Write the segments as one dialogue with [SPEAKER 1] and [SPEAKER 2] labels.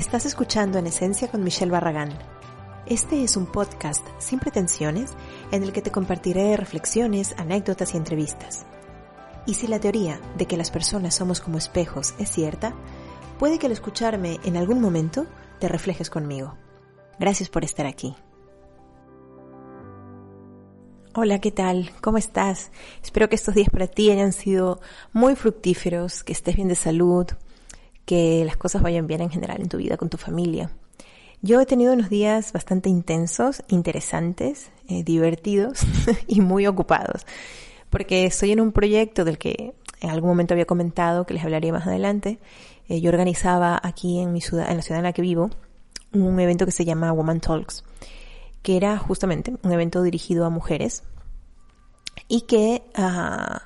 [SPEAKER 1] Estás escuchando En Esencia con Michelle Barragán. Este es un podcast sin pretensiones en el que te compartiré reflexiones, anécdotas y entrevistas. Y si la teoría de que las personas somos como espejos es cierta, puede que al escucharme en algún momento te reflejes conmigo. Gracias por estar aquí. Hola, ¿qué tal? ¿Cómo estás? Espero que estos días para ti hayan sido muy fructíferos, que estés bien de salud, que las cosas vayan bien en general en tu vida, con tu familia. Yo he tenido unos días bastante intensos, interesantes, eh, divertidos y muy ocupados, porque estoy en un proyecto del que en algún momento había comentado, que les hablaría más adelante. Eh, yo organizaba aquí en mi ciudad, en la ciudad en la que vivo, un evento que se llama Woman Talks, que era justamente un evento dirigido a mujeres y que uh,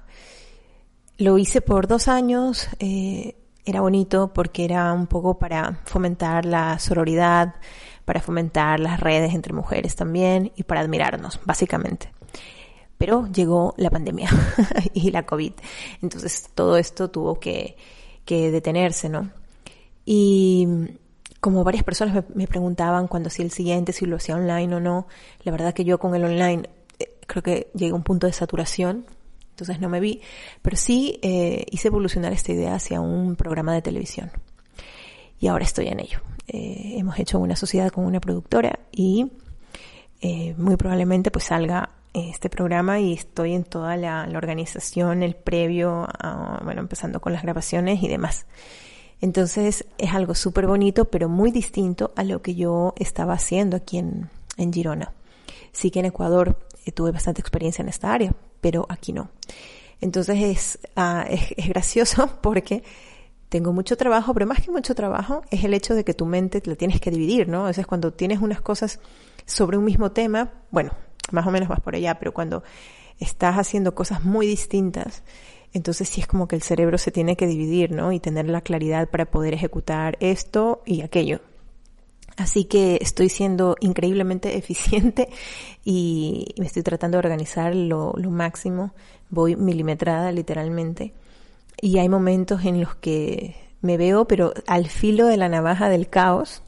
[SPEAKER 1] lo hice por dos años. Eh, era bonito porque era un poco para fomentar la sororidad, para fomentar las redes entre mujeres también y para admirarnos, básicamente. Pero llegó la pandemia y la COVID. Entonces todo esto tuvo que, que detenerse, ¿no? Y como varias personas me, me, preguntaban cuando hacía el siguiente, si lo hacía online o no, la verdad que yo con el online eh, creo que llegué a un punto de saturación entonces no me vi, pero sí eh, hice evolucionar esta idea hacia un programa de televisión. Y ahora estoy en ello. Eh, hemos hecho una sociedad con una productora y eh, muy probablemente pues salga este programa y estoy en toda la, la organización, el previo, a, bueno, empezando con las grabaciones y demás. Entonces es algo súper bonito, pero muy distinto a lo que yo estaba haciendo aquí en, en Girona. Sí que en Ecuador tuve bastante experiencia en esta área, pero aquí no. Entonces es, es, gracioso porque tengo mucho trabajo, pero más que mucho trabajo es el hecho de que tu mente la tienes que dividir, ¿no? A veces cuando tienes unas cosas sobre un mismo tema, bueno, más o menos vas por allá, pero cuando estás haciendo cosas muy distintas, entonces sí es como que el cerebro se tiene que dividir, ¿no? Y tener la claridad para poder ejecutar esto y aquello. Así que estoy siendo increíblemente eficiente y me estoy tratando de organizar lo, máximo. Voy milimetrada literalmente. Y hay momentos en los que me veo, pero al filo de la navaja del caos.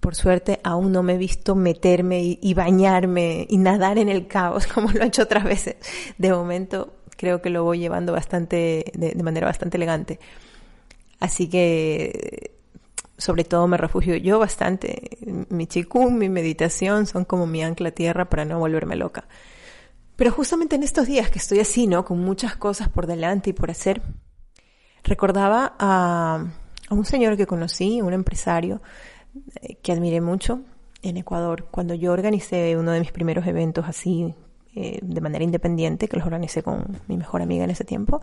[SPEAKER 1] Por suerte aún no me he visto meterme y, bañarme y nadar en el caos como lo he hecho otras veces. De momento creo que lo voy llevando bastante, de manera bastante elegante. Así que sobre todo me refugio yo bastante. Mi chikung, mi meditación son como mi ancla tierra para no volverme loca. Pero justamente en estos días que estoy así, ¿no? Con muchas cosas por delante y por hacer, recordaba a, a un señor que conocí, un empresario eh, que admiré mucho en Ecuador, cuando yo organicé uno de mis primeros eventos así eh, de manera independiente, que los organicé con mi mejor amiga en ese tiempo,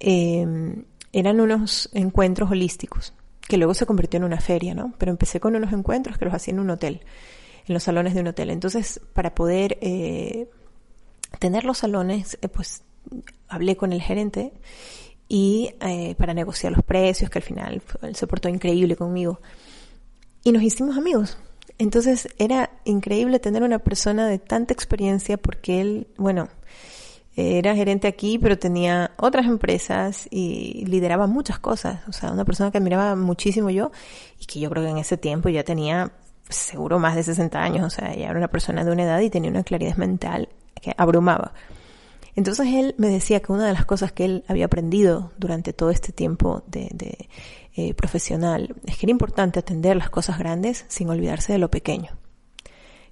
[SPEAKER 1] eh, eran unos encuentros holísticos que luego se convirtió en una feria, ¿no? Pero empecé con unos encuentros que los hacía en un hotel, en los salones de un hotel. Entonces, para poder eh, tener los salones, eh, pues hablé con el gerente y eh, para negociar los precios, que al final él se portó increíble conmigo. Y nos hicimos amigos. Entonces era increíble tener una persona de tanta experiencia porque él, bueno, era gerente aquí, pero tenía otras empresas y lideraba muchas cosas. O sea, una persona que admiraba muchísimo yo y que yo creo que en ese tiempo ya tenía seguro más de 60 años. O sea, ya era una persona de una edad y tenía una claridad mental que abrumaba. Entonces él me decía que una de las cosas que él había aprendido durante todo este tiempo de, de eh, profesional es que era importante atender las cosas grandes sin olvidarse de lo pequeño.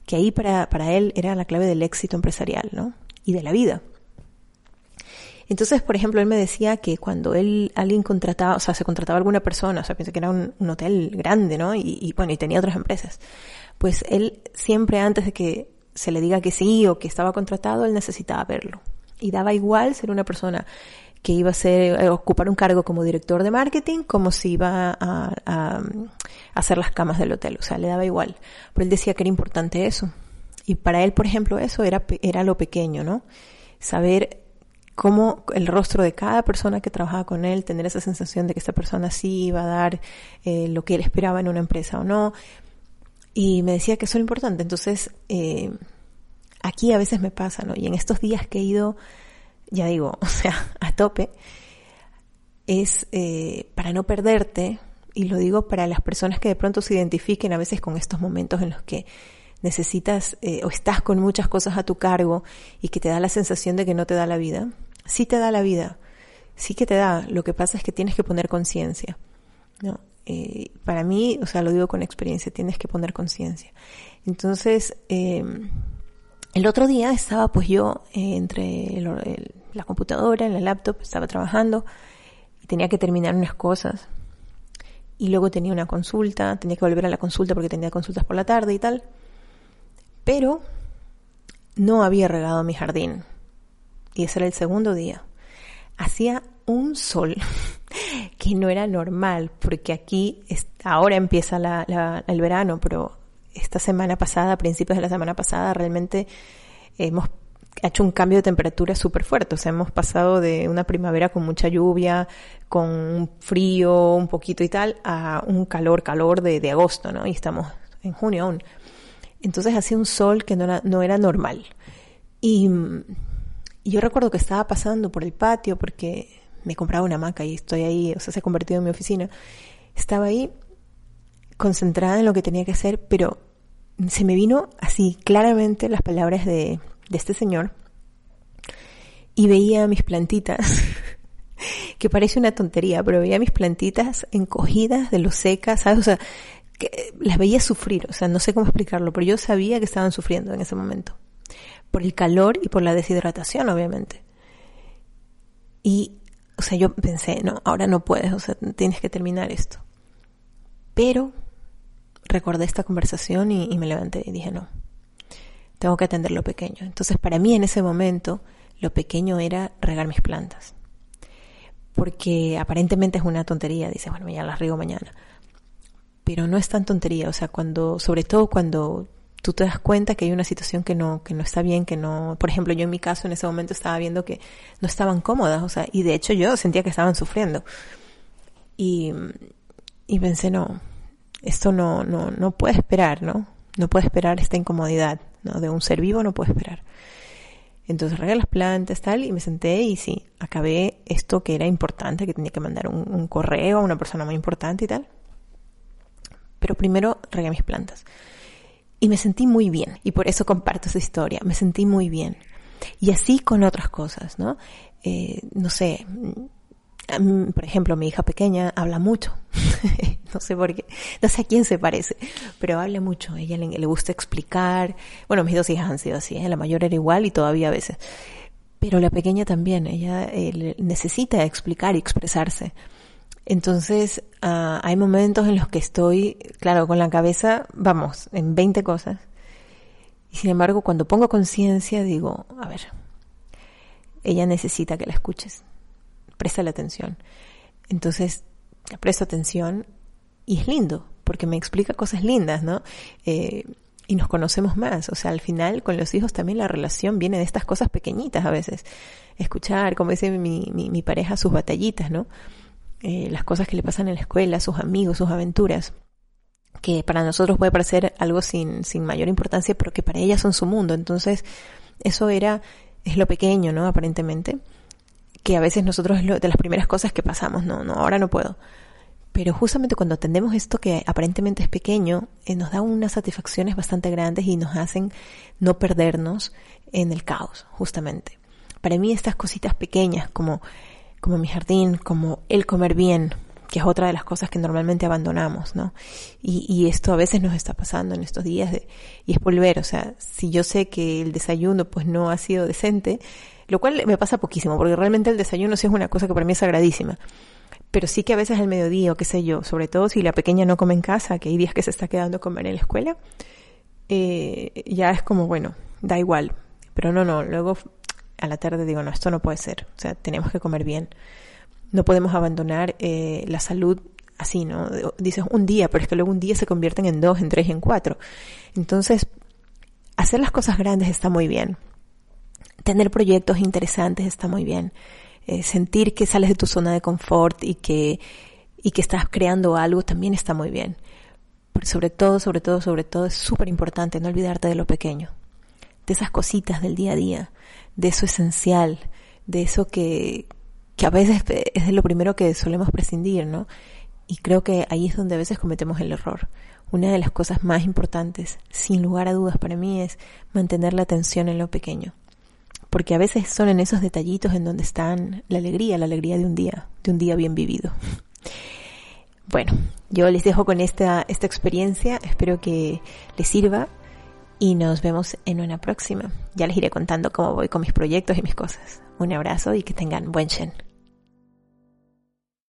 [SPEAKER 1] Que ahí para, para él era la clave del éxito empresarial, ¿no? Y de la vida. Entonces, por ejemplo, él me decía que cuando él, alguien contrataba, o sea, se contrataba a alguna persona, o sea, piensa que era un, hotel grande, ¿no? Y, y, bueno, y tenía otras empresas. Pues él siempre antes de que se le diga que sí o que estaba contratado, él necesitaba verlo. Y daba igual ser una persona que iba a ser, a ocupar un cargo como director de marketing, como si iba a, a, a, hacer las camas del hotel. O sea, le daba igual. Pero él decía que era importante eso. Y para él, por ejemplo, eso era, era lo pequeño, ¿no? Saber cómo el rostro de cada persona que trabajaba con él, tener esa sensación de que esta persona sí iba a dar eh, lo que él esperaba en una empresa o no. Y me decía que eso era importante. Entonces, eh, aquí a veces me pasa, ¿no? Y en estos días que he ido, ya digo, o sea, a tope, es eh, para no perderte y lo digo para las personas que de pronto se identifiquen a veces con estos momentos en los que necesitas eh, o estás con muchas cosas a tu cargo y que te da la sensación de que no te da la vida. Sí te da la vida, sí que te da. Lo que pasa es que tienes que poner conciencia. ¿no? Eh, para mí, o sea, lo digo con experiencia, tienes que poner conciencia. Entonces, eh, el otro día estaba pues yo eh, entre la computadora, en la laptop, estaba trabajando y tenía que terminar unas cosas. Y luego tenía una consulta, tenía que volver a la consulta porque tenía consultas por la tarde y tal. Pero no había regado mi jardín. Y ese era el segundo día. Hacía un sol que no era normal, porque aquí ahora empieza el verano, pero esta semana pasada, a principios de la semana pasada, realmente hemos hecho un cambio de temperatura súper fuerte. O sea, hemos pasado de una primavera con mucha lluvia, con un frío un poquito y tal, a un calor, calor de, de agosto, ¿no? Y estamos en junio aún. Entonces hacía un sol que no era, no era normal. Y, y yo recuerdo que estaba pasando por el patio porque me compraba una hamaca y estoy ahí, o sea, se ha convertido en mi oficina. Estaba ahí concentrada en lo que tenía que hacer, pero se me vino así claramente las palabras de, de este señor y veía mis plantitas, que parece una tontería, pero veía mis plantitas encogidas de lo secas, ¿sabes? O sea, que las veía sufrir, o sea, no sé cómo explicarlo, pero yo sabía que estaban sufriendo en ese momento, por el calor y por la deshidratación, obviamente. Y, o sea, yo pensé, no, ahora no puedes, o sea, tienes que terminar esto. Pero recordé esta conversación y, me levanté y dije, no, tengo que atender lo pequeño. Entonces, para mí en ese momento, lo pequeño era regar mis plantas. Porque aparentemente es una tontería, dices, bueno, ya las riego mañana. Pero no es tan tontería, o sea, cuando, sobre todo cuando tú te das cuenta que hay una situación que no, que no está bien, que no, por ejemplo, yo en mi caso en ese momento estaba viendo que no estaban cómodas, o sea, y de hecho yo sentía que estaban sufriendo. Y, y pensé, no, esto no, no, no puede esperar, ¿no? No puede esperar esta incomodidad, ¿no? De un ser vivo no puede esperar. Entonces regué las plantas, tal, y me senté y sí, acabé esto que era importante, que tenía que mandar un, correo a una persona muy importante y tal. Pero primero regué mis plantas. Y me sentí muy bien, y por eso comparto esa historia, me sentí muy bien. Y así con otras cosas, ¿no? Eh, no sé, por ejemplo, mi hija pequeña habla mucho. no sé por qué, no sé a quién se parece, pero habla mucho. A ella le, gusta explicar. Bueno, mis dos hijas han sido así, ¿eh? la mayor era igual y todavía a veces. Pero la pequeña también, ella eh, necesita explicar y expresarse. Entonces, ah, hay momentos en los que estoy, claro, con la cabeza, vamos, en 20 cosas. Y sin embargo, cuando pongo conciencia, digo, a ver, ella necesita que la escuches presta la atención. Entonces, presto atención y es lindo, porque me explica cosas lindas, ¿no? Eh, y nos conocemos más. O sea, al final con los hijos también la relación viene de estas cosas pequeñitas a veces. Escuchar, como dice mi, pareja, sus batallitas, ¿no? Eh, las cosas que le pasan en la escuela, sus amigos, sus aventuras que para nosotros puede parecer algo sin, sin mayor importancia, pero que para ellas son su mundo. Entonces, eso era, es lo pequeño, ¿no? Aparentemente que a veces nosotros es de las primeras cosas que pasamos, no, no, ahora no puedo. Pero justamente cuando atendemos esto que aparentemente es pequeño, eh, nos da unas satisfacciones bastante grandes y nos hacen no perdernos en el caos, justamente. Para mí estas cositas pequeñas como, como mi jardín, como el comer bien, que es otra de las cosas que normalmente abandonamos, ¿no? Y, esto a veces nos está pasando en estos días y es volver, o sea, si yo sé que el desayuno pues no ha sido decente, lo cual me pasa poquísimo, porque realmente el desayuno sí es una cosa que para mí es sagradísima. Pero sí que a veces al mediodía o qué sé yo, sobre todo si la pequeña no come en casa, que hay días que se está quedando a comer en la escuela, eh, ya es como, bueno, da igual. Pero no, no, luego a la tarde digo, no, esto no puede ser. O sea, tenemos que comer bien. No podemos abandonar eh, la salud así, ¿no? Dices un día, pero es que luego un día se convierten en dos, en tres en cuatro. Entonces, hacer las cosas grandes está muy bien tener proyectos interesantes está muy bien. Eh, sentir que sales de tu zona de confort y que, y que estás creando algo también está muy bien. Pero sobre todo, sobre todo, sobre todo es súper importante no olvidarte de lo pequeño, de esas cositas del día a día, de eso esencial, de eso que, que a veces es lo primero que solemos prescindir, ¿no? Y creo que ahí es donde a veces cometemos el error. Una de las cosas más importantes, sin lugar a dudas para mí, es mantener la atención en lo pequeño. Porque a veces son en esos detallitos en donde están la alegría, la alegría de un día, de un día bien vivido. Bueno, yo les dejo con esta, esta experiencia, espero que les sirva y nos vemos en una próxima. Ya les iré contando cómo voy con mis proyectos y mis cosas. Un abrazo y que tengan buen Shen.